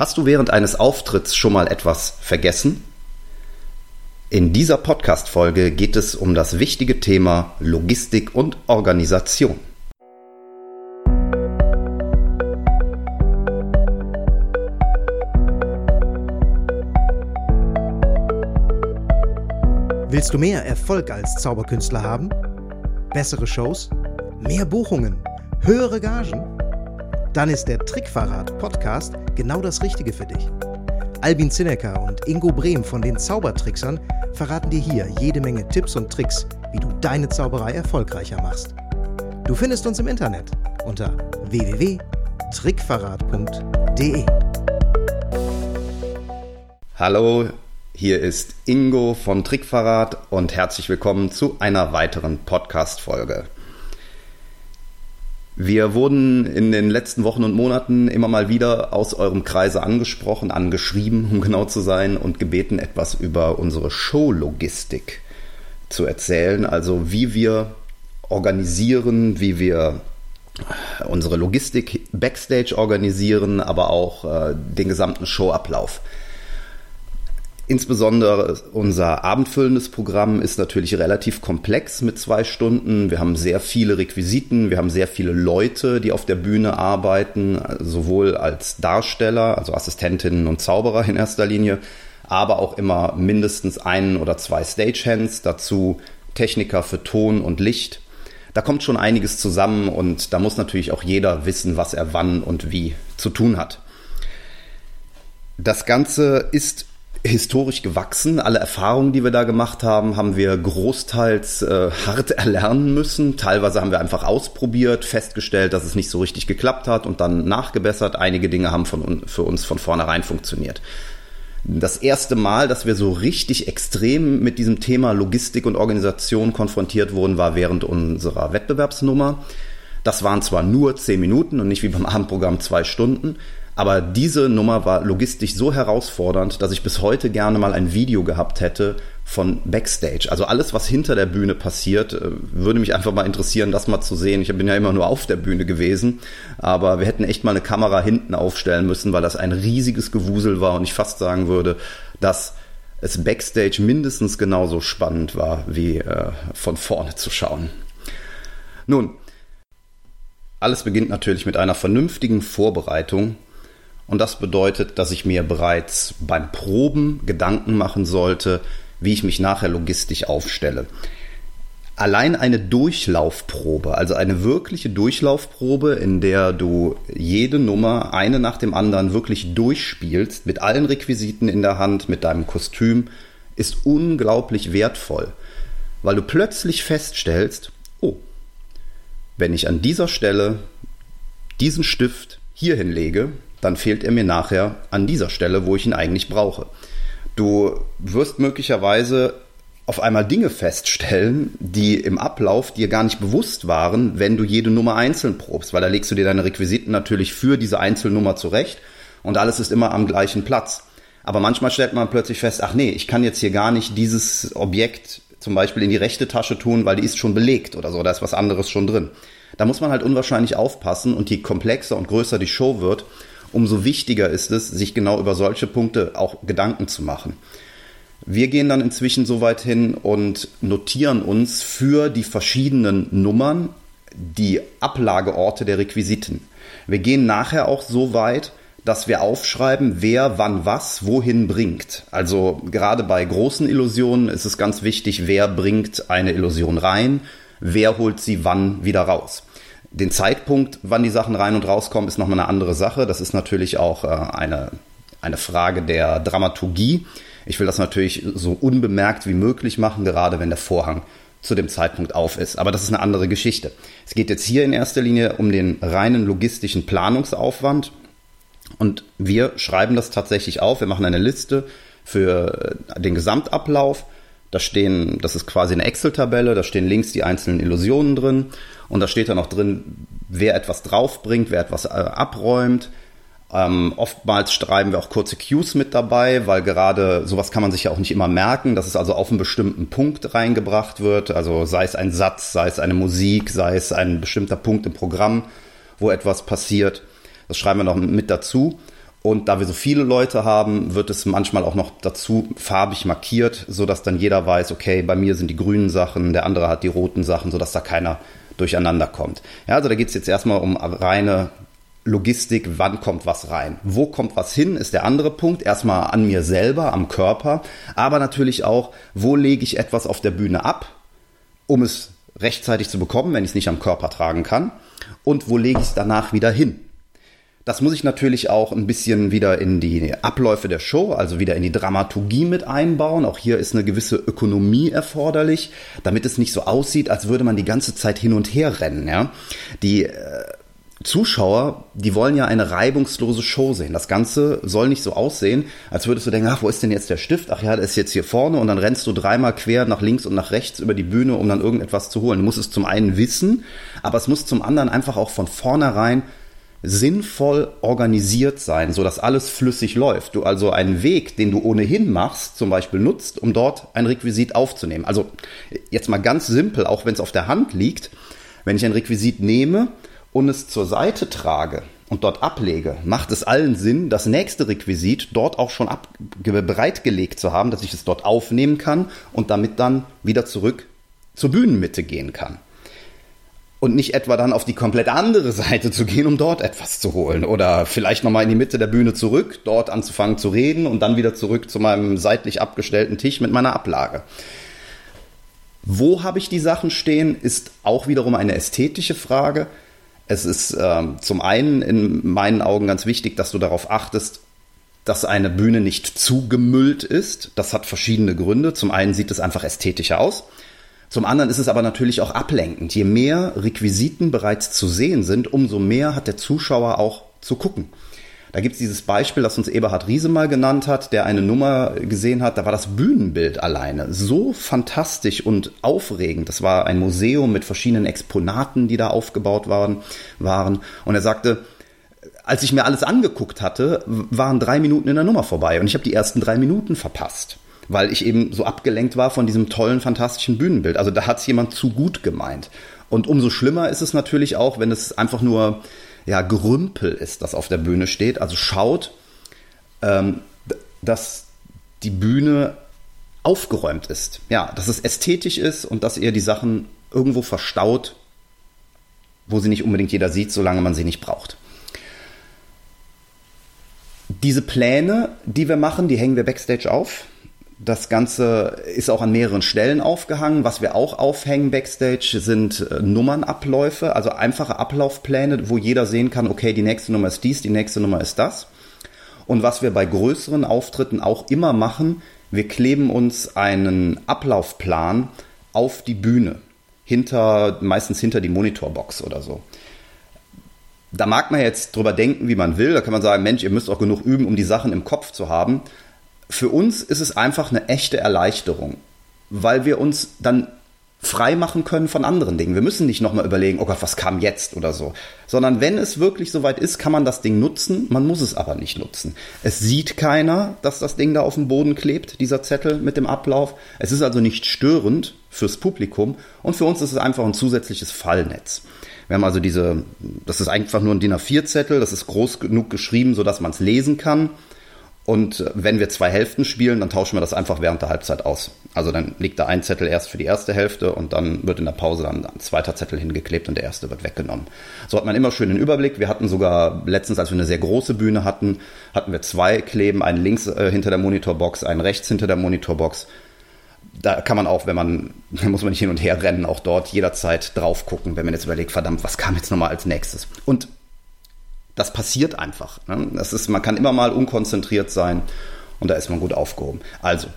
Hast du während eines Auftritts schon mal etwas vergessen? In dieser Podcast-Folge geht es um das wichtige Thema Logistik und Organisation. Willst du mehr Erfolg als Zauberkünstler haben? Bessere Shows? Mehr Buchungen? Höhere Gagen? Dann ist der Trickverrat Podcast genau das Richtige für dich. Albin Zinecker und Ingo Brehm von den Zaubertricksern verraten dir hier jede Menge Tipps und Tricks, wie du deine Zauberei erfolgreicher machst. Du findest uns im Internet unter www.trickverrat.de. Hallo, hier ist Ingo von Trickverrat und herzlich willkommen zu einer weiteren Podcast-Folge. Wir wurden in den letzten Wochen und Monaten immer mal wieder aus eurem Kreise angesprochen, angeschrieben, um genau zu sein, und gebeten, etwas über unsere Showlogistik zu erzählen. Also wie wir organisieren, wie wir unsere Logistik backstage organisieren, aber auch äh, den gesamten Showablauf. Insbesondere unser abendfüllendes Programm ist natürlich relativ komplex mit zwei Stunden. Wir haben sehr viele Requisiten, wir haben sehr viele Leute, die auf der Bühne arbeiten, sowohl als Darsteller, also Assistentinnen und Zauberer in erster Linie, aber auch immer mindestens einen oder zwei Stagehands, dazu Techniker für Ton und Licht. Da kommt schon einiges zusammen und da muss natürlich auch jeder wissen, was er wann und wie zu tun hat. Das Ganze ist historisch gewachsen. Alle Erfahrungen, die wir da gemacht haben, haben wir großteils äh, hart erlernen müssen. Teilweise haben wir einfach ausprobiert, festgestellt, dass es nicht so richtig geklappt hat und dann nachgebessert. Einige Dinge haben von, für uns von vornherein funktioniert. Das erste Mal, dass wir so richtig extrem mit diesem Thema Logistik und Organisation konfrontiert wurden, war während unserer Wettbewerbsnummer. Das waren zwar nur zehn Minuten und nicht wie beim Abendprogramm zwei Stunden, aber diese Nummer war logistisch so herausfordernd, dass ich bis heute gerne mal ein Video gehabt hätte von Backstage. Also alles, was hinter der Bühne passiert, äh, würde mich einfach mal interessieren, das mal zu sehen. Ich bin ja immer nur auf der Bühne gewesen, aber wir hätten echt mal eine Kamera hinten aufstellen müssen, weil das ein riesiges Gewusel war und ich fast sagen würde, dass es Backstage mindestens genauso spannend war, wie äh, von vorne zu schauen. Nun, alles beginnt natürlich mit einer vernünftigen Vorbereitung und das bedeutet, dass ich mir bereits beim Proben Gedanken machen sollte, wie ich mich nachher logistisch aufstelle. Allein eine Durchlaufprobe, also eine wirkliche Durchlaufprobe, in der du jede Nummer eine nach dem anderen wirklich durchspielst, mit allen Requisiten in der Hand, mit deinem Kostüm, ist unglaublich wertvoll, weil du plötzlich feststellst, oh, wenn ich an dieser Stelle diesen Stift hier hinlege, dann fehlt er mir nachher an dieser Stelle, wo ich ihn eigentlich brauche. Du wirst möglicherweise auf einmal Dinge feststellen, die im Ablauf dir gar nicht bewusst waren, wenn du jede Nummer einzeln probst, weil da legst du dir deine Requisiten natürlich für diese Einzelnummer zurecht und alles ist immer am gleichen Platz. Aber manchmal stellt man plötzlich fest, ach nee, ich kann jetzt hier gar nicht dieses Objekt zum Beispiel in die rechte Tasche tun, weil die ist schon belegt oder so, da ist was anderes schon drin. Da muss man halt unwahrscheinlich aufpassen und je komplexer und größer die Show wird, umso wichtiger ist es, sich genau über solche Punkte auch Gedanken zu machen. Wir gehen dann inzwischen so weit hin und notieren uns für die verschiedenen Nummern die Ablageorte der Requisiten. Wir gehen nachher auch so weit, dass wir aufschreiben, wer wann was wohin bringt. Also gerade bei großen Illusionen ist es ganz wichtig, wer bringt eine Illusion rein, wer holt sie wann wieder raus. Den Zeitpunkt, wann die Sachen rein und rauskommen, ist nochmal eine andere Sache. Das ist natürlich auch äh, eine, eine Frage der Dramaturgie. Ich will das natürlich so unbemerkt wie möglich machen, gerade wenn der Vorhang zu dem Zeitpunkt auf ist. Aber das ist eine andere Geschichte. Es geht jetzt hier in erster Linie um den reinen logistischen Planungsaufwand. Und wir schreiben das tatsächlich auf. Wir machen eine Liste für den Gesamtablauf da stehen, das ist quasi eine Excel-Tabelle, da stehen links die einzelnen Illusionen drin und da steht dann auch drin, wer etwas draufbringt, wer etwas äh, abräumt. Ähm, oftmals schreiben wir auch kurze Cues mit dabei, weil gerade sowas kann man sich ja auch nicht immer merken, dass es also auf einen bestimmten Punkt reingebracht wird. Also sei es ein Satz, sei es eine Musik, sei es ein bestimmter Punkt im Programm, wo etwas passiert. Das schreiben wir noch mit dazu. Und da wir so viele Leute haben, wird es manchmal auch noch dazu farbig markiert, sodass dann jeder weiß, okay, bei mir sind die grünen Sachen, der andere hat die roten Sachen, sodass da keiner durcheinander kommt. Ja, also da geht es jetzt erstmal um reine Logistik, wann kommt was rein? Wo kommt was hin, ist der andere Punkt. Erstmal an mir selber, am Körper, aber natürlich auch, wo lege ich etwas auf der Bühne ab, um es rechtzeitig zu bekommen, wenn ich es nicht am Körper tragen kann. Und wo lege ich es danach wieder hin? Das muss ich natürlich auch ein bisschen wieder in die Abläufe der Show, also wieder in die Dramaturgie mit einbauen. Auch hier ist eine gewisse Ökonomie erforderlich, damit es nicht so aussieht, als würde man die ganze Zeit hin und her rennen. Ja? Die äh, Zuschauer, die wollen ja eine reibungslose Show sehen. Das Ganze soll nicht so aussehen, als würdest du denken, ach, wo ist denn jetzt der Stift? Ach ja, der ist jetzt hier vorne und dann rennst du dreimal quer nach links und nach rechts über die Bühne, um dann irgendetwas zu holen. Du musst es zum einen wissen, aber es muss zum anderen einfach auch von vornherein sinnvoll organisiert sein, so dass alles flüssig läuft. Du also einen Weg, den du ohnehin machst, zum Beispiel nutzt, um dort ein Requisit aufzunehmen. Also jetzt mal ganz simpel, auch wenn es auf der Hand liegt, wenn ich ein Requisit nehme und es zur Seite trage und dort ablege, macht es allen Sinn, das nächste Requisit dort auch schon ab, bereitgelegt zu haben, dass ich es dort aufnehmen kann und damit dann wieder zurück zur Bühnenmitte gehen kann und nicht etwa dann auf die komplett andere Seite zu gehen, um dort etwas zu holen oder vielleicht nochmal in die Mitte der Bühne zurück, dort anzufangen zu reden und dann wieder zurück zu meinem seitlich abgestellten Tisch mit meiner Ablage. Wo habe ich die Sachen stehen, ist auch wiederum eine ästhetische Frage. Es ist äh, zum einen in meinen Augen ganz wichtig, dass du darauf achtest, dass eine Bühne nicht zugemüllt ist. Das hat verschiedene Gründe. Zum einen sieht es einfach ästhetischer aus. Zum anderen ist es aber natürlich auch ablenkend. Je mehr Requisiten bereits zu sehen sind, umso mehr hat der Zuschauer auch zu gucken. Da gibt es dieses Beispiel, das uns Eberhard Riese mal genannt hat, der eine Nummer gesehen hat, da war das Bühnenbild alleine so fantastisch und aufregend. Das war ein Museum mit verschiedenen Exponaten, die da aufgebaut waren. waren. Und er sagte, als ich mir alles angeguckt hatte, waren drei Minuten in der Nummer vorbei und ich habe die ersten drei Minuten verpasst weil ich eben so abgelenkt war von diesem tollen, fantastischen Bühnenbild. Also da hat es jemand zu gut gemeint. Und umso schlimmer ist es natürlich auch, wenn es einfach nur ja, Gerümpel ist, das auf der Bühne steht. Also schaut, ähm, dass die Bühne aufgeräumt ist. Ja, dass es ästhetisch ist und dass ihr die Sachen irgendwo verstaut, wo sie nicht unbedingt jeder sieht, solange man sie nicht braucht. Diese Pläne, die wir machen, die hängen wir backstage auf. Das Ganze ist auch an mehreren Stellen aufgehangen. Was wir auch aufhängen backstage sind äh, Nummernabläufe, also einfache Ablaufpläne, wo jeder sehen kann, okay, die nächste Nummer ist dies, die nächste Nummer ist das. Und was wir bei größeren Auftritten auch immer machen, wir kleben uns einen Ablaufplan auf die Bühne, hinter, meistens hinter die Monitorbox oder so. Da mag man jetzt drüber denken, wie man will. Da kann man sagen, Mensch, ihr müsst auch genug üben, um die Sachen im Kopf zu haben für uns ist es einfach eine echte Erleichterung, weil wir uns dann frei machen können von anderen Dingen. Wir müssen nicht nochmal überlegen, oh Gott, was kam jetzt oder so. Sondern wenn es wirklich soweit ist, kann man das Ding nutzen, man muss es aber nicht nutzen. Es sieht keiner, dass das Ding da auf dem Boden klebt, dieser Zettel mit dem Ablauf. Es ist also nicht störend fürs Publikum und für uns ist es einfach ein zusätzliches Fallnetz. Wir haben also diese, das ist einfach nur ein DIN A4-Zettel, das ist groß genug geschrieben, sodass man es lesen kann. Und wenn wir zwei Hälften spielen, dann tauschen wir das einfach während der Halbzeit aus. Also dann liegt da ein Zettel erst für die erste Hälfte und dann wird in der Pause dann ein zweiter Zettel hingeklebt und der erste wird weggenommen. So hat man immer schön den Überblick. Wir hatten sogar letztens, als wir eine sehr große Bühne hatten, hatten wir zwei Kleben, einen links äh, hinter der Monitorbox, einen rechts hinter der Monitorbox. Da kann man auch, wenn man, da muss man nicht hin und her rennen, auch dort jederzeit drauf gucken, wenn man jetzt überlegt, verdammt, was kam jetzt nochmal als nächstes? Und das passiert einfach. Ne? Das ist, man kann immer mal unkonzentriert sein und da ist man gut aufgehoben. Also,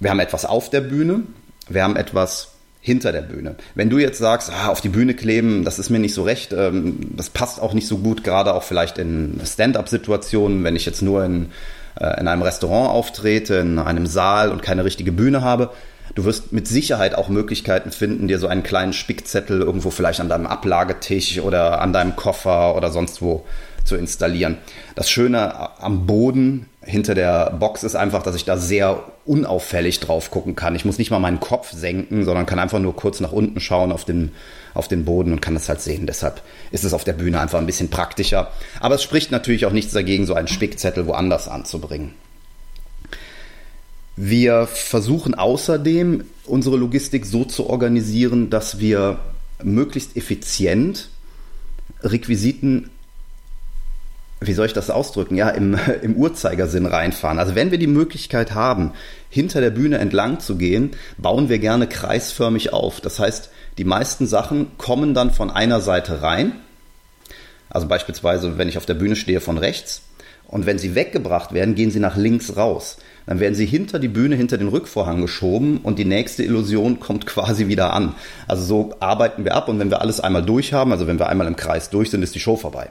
wir haben etwas auf der Bühne, wir haben etwas hinter der Bühne. Wenn du jetzt sagst, ah, auf die Bühne kleben, das ist mir nicht so recht, ähm, das passt auch nicht so gut, gerade auch vielleicht in Stand-up-Situationen, wenn ich jetzt nur in, äh, in einem Restaurant auftrete, in einem Saal und keine richtige Bühne habe, Du wirst mit Sicherheit auch Möglichkeiten finden, dir so einen kleinen Spickzettel irgendwo vielleicht an deinem Ablagetisch oder an deinem Koffer oder sonst wo zu installieren. Das Schöne am Boden hinter der Box ist einfach, dass ich da sehr unauffällig drauf gucken kann. Ich muss nicht mal meinen Kopf senken, sondern kann einfach nur kurz nach unten schauen auf den, auf den Boden und kann das halt sehen. Deshalb ist es auf der Bühne einfach ein bisschen praktischer. Aber es spricht natürlich auch nichts dagegen, so einen Spickzettel woanders anzubringen. Wir versuchen außerdem, unsere Logistik so zu organisieren, dass wir möglichst effizient Requisiten wie soll ich das ausdrücken, ja, im, im Uhrzeigersinn reinfahren. Also wenn wir die Möglichkeit haben, hinter der Bühne entlang zu gehen, bauen wir gerne kreisförmig auf. Das heißt, die meisten Sachen kommen dann von einer Seite rein. Also beispielsweise, wenn ich auf der Bühne stehe, von rechts. Und wenn sie weggebracht werden, gehen sie nach links raus. Dann werden sie hinter die Bühne, hinter den Rückvorhang geschoben und die nächste Illusion kommt quasi wieder an. Also so arbeiten wir ab und wenn wir alles einmal durch haben, also wenn wir einmal im Kreis durch sind, ist die Show vorbei.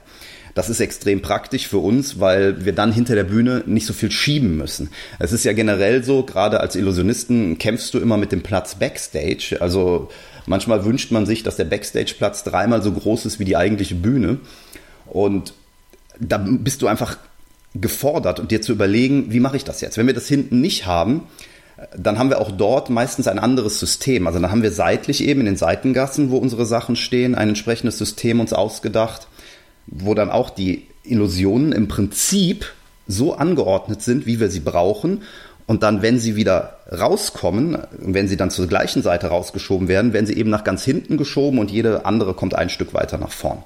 Das ist extrem praktisch für uns, weil wir dann hinter der Bühne nicht so viel schieben müssen. Es ist ja generell so, gerade als Illusionisten kämpfst du immer mit dem Platz Backstage. Also manchmal wünscht man sich, dass der Backstage-Platz dreimal so groß ist wie die eigentliche Bühne. Und da bist du einfach gefordert und dir zu überlegen, wie mache ich das jetzt? Wenn wir das hinten nicht haben, dann haben wir auch dort meistens ein anderes System. Also dann haben wir seitlich eben in den Seitengassen, wo unsere Sachen stehen, ein entsprechendes System uns ausgedacht wo dann auch die Illusionen im Prinzip so angeordnet sind, wie wir sie brauchen. Und dann, wenn sie wieder rauskommen, wenn sie dann zur gleichen Seite rausgeschoben werden, werden sie eben nach ganz hinten geschoben und jede andere kommt ein Stück weiter nach vorn.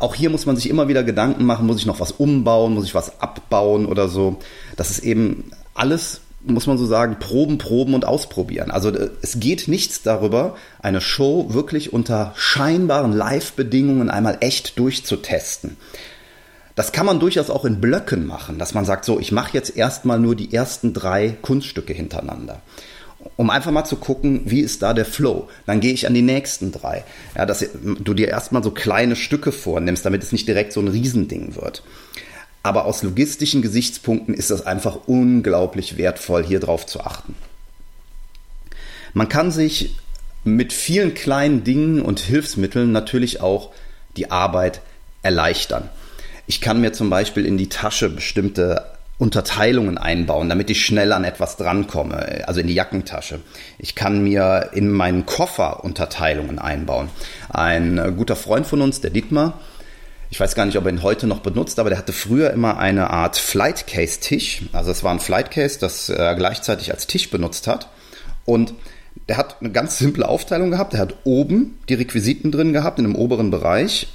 Auch hier muss man sich immer wieder Gedanken machen, muss ich noch was umbauen, muss ich was abbauen oder so. Das ist eben alles muss man so sagen, proben, proben und ausprobieren. Also äh, es geht nichts darüber, eine Show wirklich unter scheinbaren Live-Bedingungen einmal echt durchzutesten. Das kann man durchaus auch in Blöcken machen, dass man sagt, so, ich mache jetzt erstmal nur die ersten drei Kunststücke hintereinander. Um einfach mal zu gucken, wie ist da der Flow. Dann gehe ich an die nächsten drei. Ja, dass du dir erstmal so kleine Stücke vornimmst, damit es nicht direkt so ein Riesending wird. Aber aus logistischen Gesichtspunkten ist das einfach unglaublich wertvoll, hier drauf zu achten. Man kann sich mit vielen kleinen Dingen und Hilfsmitteln natürlich auch die Arbeit erleichtern. Ich kann mir zum Beispiel in die Tasche bestimmte Unterteilungen einbauen, damit ich schnell an etwas drankomme, also in die Jackentasche. Ich kann mir in meinen Koffer Unterteilungen einbauen. Ein guter Freund von uns, der Dietmar, ich weiß gar nicht, ob er ihn heute noch benutzt, aber der hatte früher immer eine Art Flightcase-Tisch. Also es war ein Flightcase, das er gleichzeitig als Tisch benutzt hat. Und der hat eine ganz simple Aufteilung gehabt. Er hat oben die Requisiten drin gehabt, in einem oberen Bereich,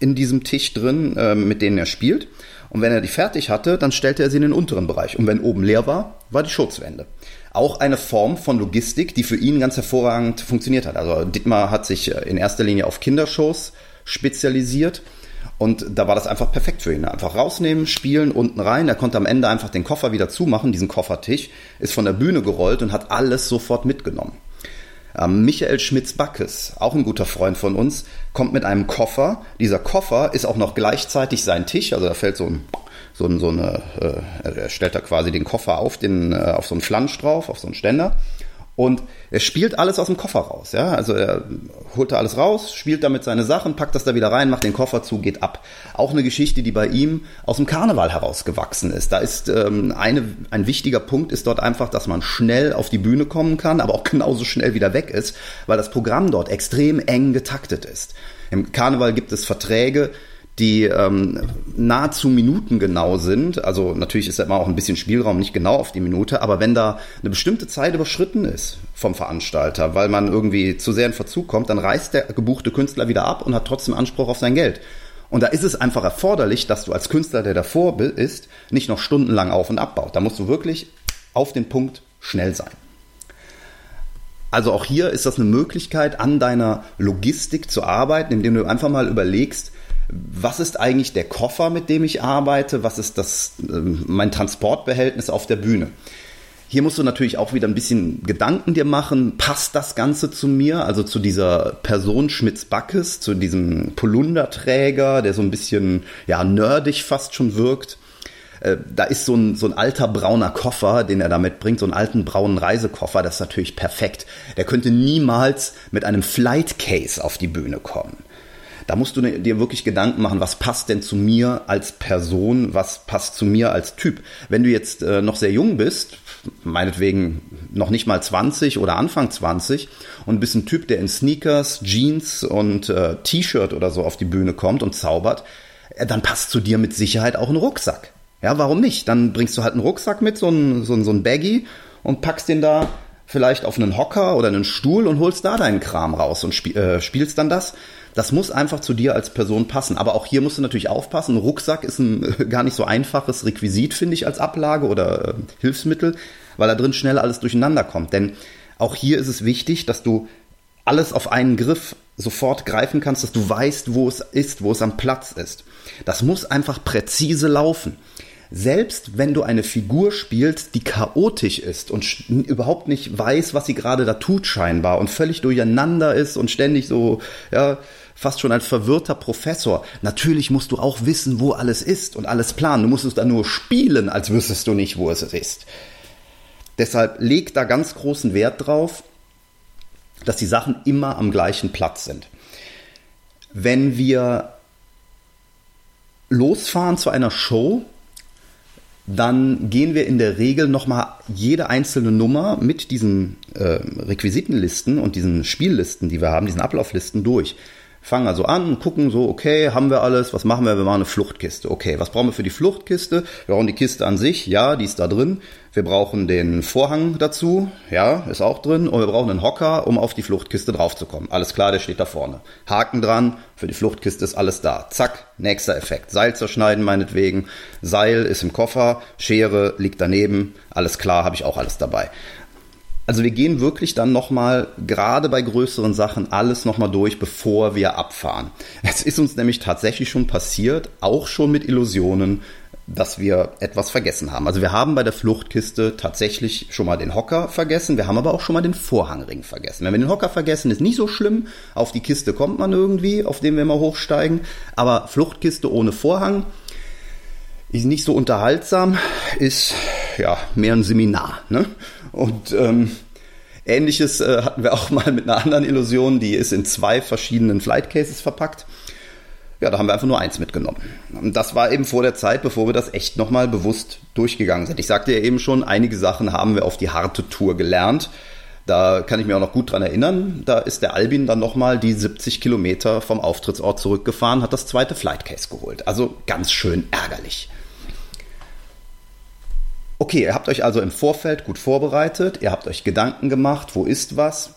in diesem Tisch drin, äh, mit denen er spielt. Und wenn er die fertig hatte, dann stellte er sie in den unteren Bereich. Und wenn oben leer war, war die Schutzwände. Auch eine Form von Logistik, die für ihn ganz hervorragend funktioniert hat. Also Dietmar hat sich äh, in erster Linie auf Kindershows spezialisiert und da war das einfach perfekt für ihn. Einfach rausnehmen, spielen, unten rein. Er konnte am Ende einfach den Koffer wieder zumachen, diesen Koffertisch, ist von der Bühne gerollt und hat alles sofort mitgenommen. Ähm, Michael Schmitz-Backes, auch ein guter Freund von uns, kommt mit einem Koffer. Dieser Koffer ist auch noch gleichzeitig sein Tisch, also da fällt so ein so, ein, so eine, äh, er stellt da quasi den Koffer auf, den, äh, auf so einen Flansch drauf, auf so einen Ständer. Und er spielt alles aus dem Koffer raus, ja. Also er holt da alles raus, spielt damit seine Sachen, packt das da wieder rein, macht den Koffer zu, geht ab. Auch eine Geschichte, die bei ihm aus dem Karneval herausgewachsen ist. Da ist ähm, eine, ein wichtiger Punkt ist dort einfach, dass man schnell auf die Bühne kommen kann, aber auch genauso schnell wieder weg ist, weil das Programm dort extrem eng getaktet ist. Im Karneval gibt es Verträge, die ähm, nahezu minutengenau sind. Also natürlich ist da immer auch ein bisschen Spielraum, nicht genau auf die Minute, aber wenn da eine bestimmte Zeit überschritten ist vom Veranstalter, weil man irgendwie zu sehr in Verzug kommt, dann reist der gebuchte Künstler wieder ab und hat trotzdem Anspruch auf sein Geld. Und da ist es einfach erforderlich, dass du als Künstler, der davor ist, nicht noch stundenlang auf und abbaut. Da musst du wirklich auf den Punkt schnell sein. Also auch hier ist das eine Möglichkeit, an deiner Logistik zu arbeiten, indem du einfach mal überlegst, was ist eigentlich der Koffer, mit dem ich arbeite? Was ist das, ähm, mein Transportbehältnis auf der Bühne? Hier musst du natürlich auch wieder ein bisschen Gedanken dir machen. Passt das Ganze zu mir? Also zu dieser Person Schmitz-Backes, zu diesem Polunderträger, der so ein bisschen, ja, nerdig fast schon wirkt. Äh, da ist so ein, so ein alter brauner Koffer, den er da mitbringt, so einen alten braunen Reisekoffer, das ist natürlich perfekt. Der könnte niemals mit einem Flight Case auf die Bühne kommen. Da musst du dir wirklich Gedanken machen, was passt denn zu mir als Person, was passt zu mir als Typ. Wenn du jetzt äh, noch sehr jung bist, meinetwegen noch nicht mal 20 oder Anfang 20 und bist ein Typ, der in Sneakers, Jeans und äh, T-Shirt oder so auf die Bühne kommt und zaubert, äh, dann passt zu dir mit Sicherheit auch ein Rucksack. Ja, warum nicht? Dann bringst du halt einen Rucksack mit, so ein, so ein, so ein Baggy und packst den da vielleicht auf einen Hocker oder einen Stuhl und holst da deinen Kram raus und spiel, äh, spielst dann das. Das muss einfach zu dir als Person passen. Aber auch hier musst du natürlich aufpassen. Rucksack ist ein gar nicht so einfaches Requisit, finde ich, als Ablage oder äh, Hilfsmittel, weil da drin schnell alles durcheinander kommt. Denn auch hier ist es wichtig, dass du alles auf einen Griff sofort greifen kannst, dass du weißt, wo es ist, wo es am Platz ist. Das muss einfach präzise laufen selbst wenn du eine Figur spielst, die chaotisch ist und überhaupt nicht weiß, was sie gerade da tut scheinbar und völlig durcheinander ist und ständig so, ja, fast schon als verwirrter Professor. Natürlich musst du auch wissen, wo alles ist und alles planen. Du musst es dann nur spielen, als wüsstest du nicht, wo es ist. Deshalb leg da ganz großen Wert drauf, dass die Sachen immer am gleichen Platz sind. Wenn wir losfahren zu einer Show, dann gehen wir in der Regel nochmal jede einzelne Nummer mit diesen äh, Requisitenlisten und diesen Spiellisten, die wir haben, diesen Ablauflisten durch fangen also an, gucken so, okay, haben wir alles, was machen wir? Wir machen eine Fluchtkiste. Okay, was brauchen wir für die Fluchtkiste? Wir brauchen die Kiste an sich, ja, die ist da drin. Wir brauchen den Vorhang dazu, ja, ist auch drin. Und wir brauchen einen Hocker, um auf die Fluchtkiste draufzukommen. Alles klar, der steht da vorne. Haken dran, für die Fluchtkiste ist alles da. Zack, nächster Effekt. Seil zerschneiden meinetwegen. Seil ist im Koffer, Schere liegt daneben. Alles klar, habe ich auch alles dabei. Also wir gehen wirklich dann nochmal, gerade bei größeren Sachen, alles nochmal durch, bevor wir abfahren. Es ist uns nämlich tatsächlich schon passiert, auch schon mit Illusionen, dass wir etwas vergessen haben. Also wir haben bei der Fluchtkiste tatsächlich schon mal den Hocker vergessen, wir haben aber auch schon mal den Vorhangring vergessen. Wenn wir den Hocker vergessen, ist nicht so schlimm. Auf die Kiste kommt man irgendwie, auf dem wir mal hochsteigen. Aber Fluchtkiste ohne Vorhang ist nicht so unterhaltsam, ist ja mehr ein Seminar. Ne? Und ähm, ähnliches äh, hatten wir auch mal mit einer anderen Illusion, die ist in zwei verschiedenen Flight Cases verpackt. Ja, da haben wir einfach nur eins mitgenommen. Und das war eben vor der Zeit, bevor wir das echt nochmal bewusst durchgegangen sind. Ich sagte ja eben schon, einige Sachen haben wir auf die harte Tour gelernt. Da kann ich mir auch noch gut dran erinnern. Da ist der Albin dann nochmal die 70 Kilometer vom Auftrittsort zurückgefahren, hat das zweite Flight Case geholt. Also ganz schön ärgerlich. Okay, ihr habt euch also im Vorfeld gut vorbereitet, ihr habt euch Gedanken gemacht, wo ist was,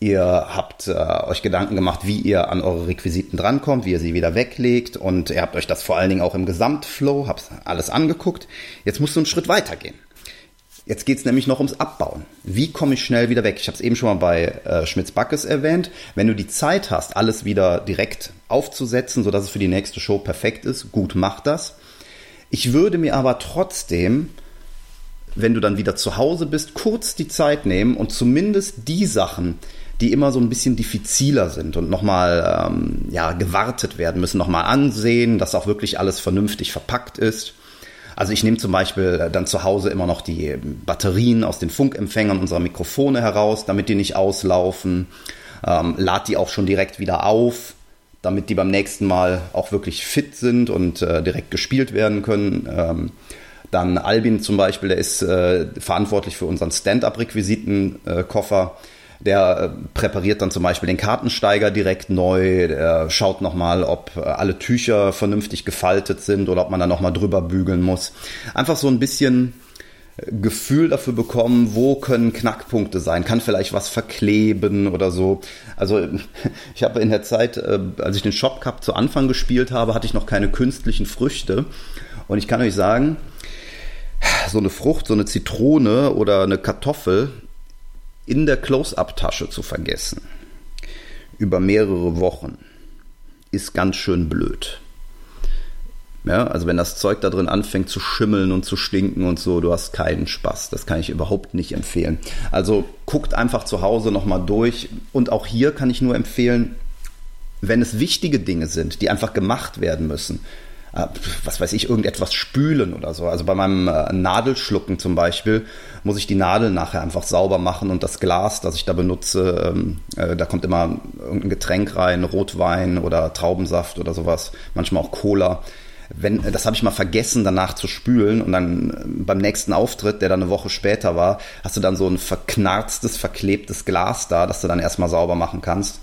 ihr habt äh, euch Gedanken gemacht, wie ihr an eure Requisiten drankommt, wie ihr sie wieder weglegt und ihr habt euch das vor allen Dingen auch im Gesamtflow, habt alles angeguckt. Jetzt musst du einen Schritt weiter gehen. Jetzt geht es nämlich noch ums Abbauen. Wie komme ich schnell wieder weg? Ich habe es eben schon mal bei äh, Schmitz Backes erwähnt. Wenn du die Zeit hast, alles wieder direkt aufzusetzen, sodass es für die nächste Show perfekt ist, gut, mach das. Ich würde mir aber trotzdem wenn du dann wieder zu Hause bist, kurz die Zeit nehmen und zumindest die Sachen, die immer so ein bisschen diffiziler sind und nochmal ähm, ja, gewartet werden müssen, nochmal ansehen, dass auch wirklich alles vernünftig verpackt ist. Also ich nehme zum Beispiel dann zu Hause immer noch die Batterien aus den Funkempfängern unserer Mikrofone heraus, damit die nicht auslaufen. Ähm, lad die auch schon direkt wieder auf, damit die beim nächsten Mal auch wirklich fit sind und äh, direkt gespielt werden können. Ähm, dann Albin zum Beispiel, der ist äh, verantwortlich für unseren Stand-up-Requisitenkoffer. Der äh, präpariert dann zum Beispiel den Kartensteiger direkt neu, der schaut nochmal, ob äh, alle Tücher vernünftig gefaltet sind oder ob man da nochmal drüber bügeln muss. Einfach so ein bisschen äh, Gefühl dafür bekommen, wo können Knackpunkte sein, kann vielleicht was verkleben oder so. Also ich habe in der Zeit, als ich den Shop Cup zu Anfang gespielt habe, hatte ich noch keine künstlichen Früchte. Und ich kann euch sagen, so eine Frucht, so eine Zitrone oder eine Kartoffel in der Close-up-Tasche zu vergessen über mehrere Wochen ist ganz schön blöd. Ja, also wenn das Zeug da drin anfängt zu schimmeln und zu stinken und so, du hast keinen Spaß. Das kann ich überhaupt nicht empfehlen. Also guckt einfach zu Hause nochmal durch. Und auch hier kann ich nur empfehlen, wenn es wichtige Dinge sind, die einfach gemacht werden müssen, was weiß ich, irgendetwas spülen oder so. Also bei meinem äh, Nadelschlucken zum Beispiel muss ich die Nadel nachher einfach sauber machen und das Glas, das ich da benutze, ähm, äh, da kommt immer irgendein Getränk rein, Rotwein oder Traubensaft oder sowas, manchmal auch Cola. Wenn, das habe ich mal vergessen, danach zu spülen und dann äh, beim nächsten Auftritt, der dann eine Woche später war, hast du dann so ein verknarztes, verklebtes Glas da, das du dann erstmal sauber machen kannst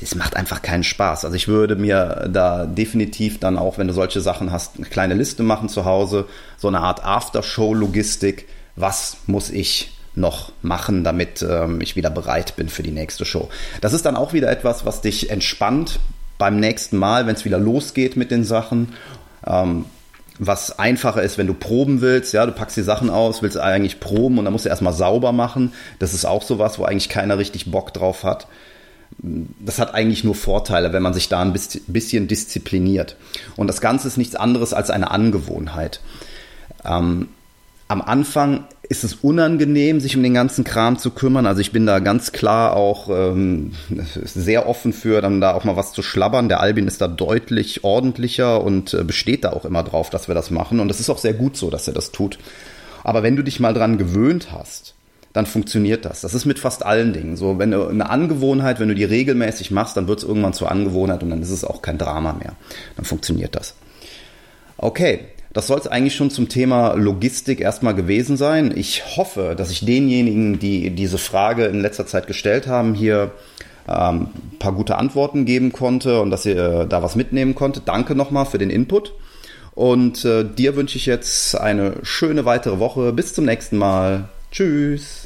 das macht einfach keinen Spaß. Also ich würde mir da definitiv dann auch, wenn du solche Sachen hast, eine kleine Liste machen zu Hause, so eine Art Aftershow-Logistik. Was muss ich noch machen, damit ähm, ich wieder bereit bin für die nächste Show? Das ist dann auch wieder etwas, was dich entspannt beim nächsten Mal, wenn es wieder losgeht mit den Sachen. Ähm, was einfacher ist, wenn du proben willst, ja, du packst die Sachen aus, willst eigentlich proben und dann musst du erstmal sauber machen. Das ist auch sowas, wo eigentlich keiner richtig Bock drauf hat das hat eigentlich nur Vorteile, wenn man sich da ein bisschen diszipliniert. Und das Ganze ist nichts anderes als eine Angewohnheit. Ähm, am Anfang ist es unangenehm, sich um den ganzen Kram zu kümmern. Also ich bin da ganz klar auch ähm, sehr offen für, dann da auch mal was zu schlabbern. Der Albin ist da deutlich ordentlicher und äh, besteht da auch immer drauf, dass wir das machen. Und es ist auch sehr gut so, dass er das tut. Aber wenn du dich mal dran gewöhnt hast, dann funktioniert das. Das ist mit fast allen Dingen so. Wenn du eine Angewohnheit, wenn du die regelmäßig machst, dann wird es irgendwann zur Angewohnheit und dann ist es auch kein Drama mehr. Dann funktioniert das. Okay, das soll es eigentlich schon zum Thema Logistik erstmal gewesen sein. Ich hoffe, dass ich denjenigen, die diese Frage in letzter Zeit gestellt haben, hier ähm, ein paar gute Antworten geben konnte und dass ihr äh, da was mitnehmen konntet. Danke nochmal für den Input. Und äh, dir wünsche ich jetzt eine schöne weitere Woche. Bis zum nächsten Mal. Tschüss.